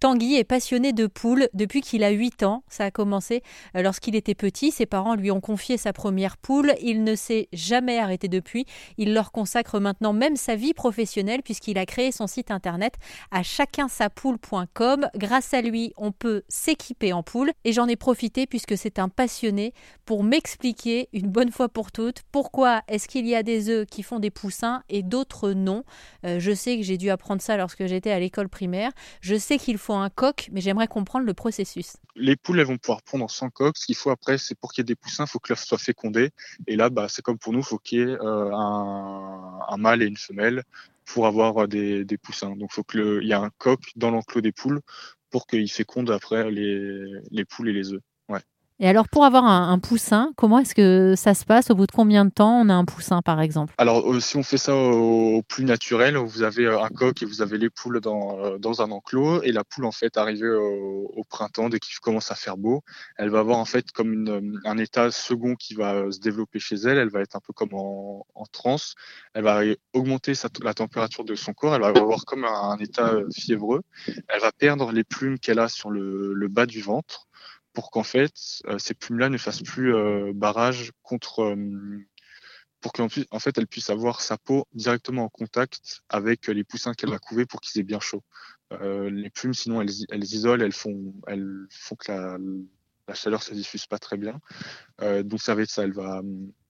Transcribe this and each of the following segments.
Tanguy est passionné de poules depuis qu'il a 8 ans. Ça a commencé euh, lorsqu'il était petit. Ses parents lui ont confié sa première poule. Il ne s'est jamais arrêté depuis. Il leur consacre maintenant même sa vie professionnelle puisqu'il a créé son site internet à chacunsapoule.com. Grâce à lui, on peut s'équiper en poule et j'en ai profité puisque c'est un passionné pour m'expliquer une bonne fois pour toutes pourquoi est-ce qu'il y a des œufs qui font des poussins et d'autres non. Euh, je sais que j'ai dû apprendre ça lorsque j'étais à l'école primaire. Je sais qu'il faut un coq, mais j'aimerais comprendre le processus. Les poules, elles vont pouvoir prendre sans coq. Ce qu'il faut après, c'est pour qu'il y ait des poussins, il faut que l'œuf soit fécondé. Et là, bah, c'est comme pour nous, il faut qu'il y ait euh, un, mâle et une femelle pour avoir euh, des, poussins. Donc, il faut qu'il y ait un coq dans l'enclos des poules pour qu'il féconde après les, les poules et les œufs. Et alors, pour avoir un, poussin, comment est-ce que ça se passe? Au bout de combien de temps on a un poussin, par exemple? Alors, euh, si on fait ça au, plus naturel, vous avez euh, un coq et vous avez les poules dans, euh, dans un enclos. Et la poule, en fait, arrivée au, printemps, dès qu'il commence à faire beau, elle va avoir, en fait, comme une, un état second qui va se développer chez elle. Elle va être un peu comme en, en transe. Elle va augmenter la température de son corps. Elle va avoir comme un, état fiévreux. Elle va perdre les plumes qu'elle a sur le bas du ventre pour qu'en fait euh, ces plumes-là ne fassent plus euh, barrage contre euh, pour qu'en en fait elle puisse avoir sa peau directement en contact avec les poussins qu'elle va couver pour qu'ils aient bien chaud. les plumes sinon elles, elles isolent, elles font elles font que la, la chaleur se diffuse pas très bien. donc ça va être ça. Elle va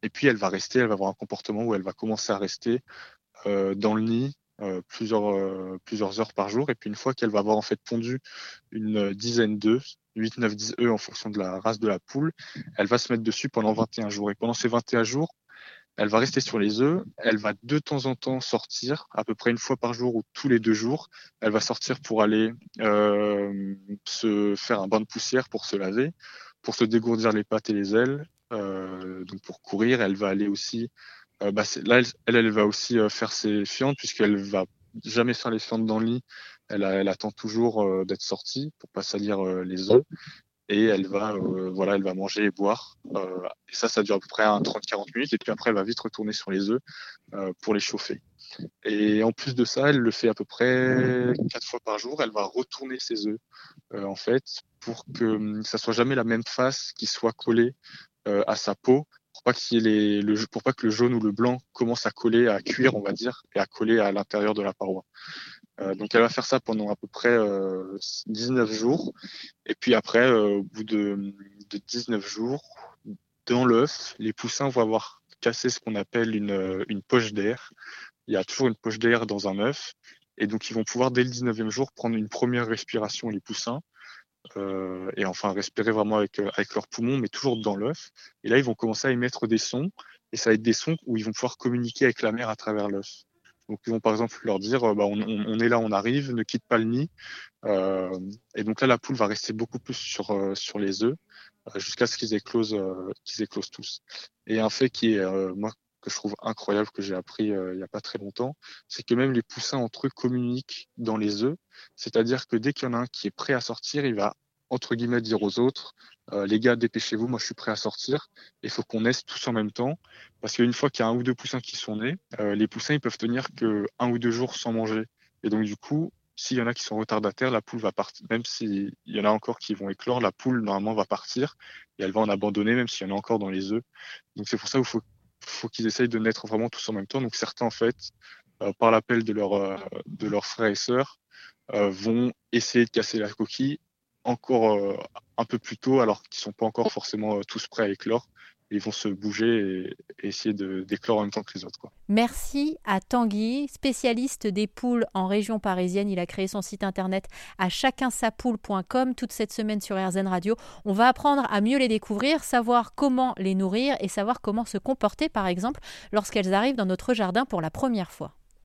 et puis elle va rester, elle va avoir un comportement où elle va commencer à rester dans le nid plusieurs plusieurs heures par jour. Et puis une fois qu'elle va avoir en fait pondu une dizaine d'œufs, 8, 9, 10 œufs en fonction de la race de la poule. Elle va se mettre dessus pendant 21 jours. Et pendant ces 21 jours, elle va rester sur les œufs. Elle va de temps en temps sortir, à peu près une fois par jour ou tous les deux jours. Elle va sortir pour aller euh, se faire un bain de poussière pour se laver, pour se dégourdir les pattes et les ailes. Euh, donc pour courir, elle va aller aussi. Euh, bah là, elle, elle, va aussi faire ses fientes puisqu'elle va jamais faire les fientes dans le lit. Elle, elle attend toujours euh, d'être sortie pour pas salir euh, les os. Et elle va euh, voilà elle va manger et boire. Et ça ça dure à peu près 30-40 minutes. Et puis après elle va vite retourner sur les œufs pour les chauffer. Et en plus de ça elle le fait à peu près quatre fois par jour. Elle va retourner ses œufs en fait pour que ça soit jamais la même face qui soit collée à sa peau pour pas le, que le jaune ou le blanc commence à coller, à cuire, on va dire, et à coller à l'intérieur de la paroi. Euh, donc elle va faire ça pendant à peu près euh, 19 jours. Et puis après, euh, au bout de, de 19 jours, dans l'œuf, les poussins vont avoir cassé ce qu'on appelle une, une poche d'air. Il y a toujours une poche d'air dans un œuf. Et donc ils vont pouvoir dès le 19e jour prendre une première respiration, les poussins. Euh, et enfin respirer vraiment avec, euh, avec leurs poumons, mais toujours dans l'œuf. Et là, ils vont commencer à émettre des sons, et ça va être des sons où ils vont pouvoir communiquer avec la mère à travers l'œuf. Donc ils vont par exemple leur dire, euh, bah, on, est là, on arrive, ne quitte pas le nid. Euh, et donc là, la poule va rester beaucoup plus sur, euh, sur les œufs jusqu'à ce qu'ils éclosent, qu'ils éclosent tous. Et un fait qui est, moi, que je trouve incroyable, que j'ai appris il n'y a pas très longtemps, c'est que même les poussins entre eux communiquent dans les œufs. C'est-à-dire que dès qu'il y en a un qui est prêt à sortir, il va entre guillemets dire aux autres euh, les gars dépêchez-vous moi je suis prêt à sortir. Il faut qu'on naisse tous en même temps parce qu'une fois qu'il y a un ou deux poussins qui sont nés euh, les poussins ils peuvent tenir que un ou deux jours sans manger. Et donc du coup s'il y en a qui sont retardataires la poule va partir même s'il y en a encore qui vont éclore la poule normalement va partir et elle va en abandonner même s'il y en a encore dans les œufs. Donc c'est pour ça qu'il faut faut qu'ils essayent de naître vraiment tous en même temps donc certains en fait euh, par l'appel de leurs de leurs frères et sœurs vont essayer de casser la coquille encore euh, un peu plus tôt, alors qu'ils sont pas encore forcément euh, tous prêts à éclore. Ils vont se bouger et, essayer d'éclore en même temps que les autres. Merci à Tanguy, spécialiste des poules en région parisienne. Il a créé son site internet à chacunsapoule.com toute cette semaine sur RZN Radio. On va apprendre à mieux les découvrir, savoir comment les nourrir et savoir comment se comporter, par exemple, lorsqu'elles arrivent dans notre jardin pour la première fois.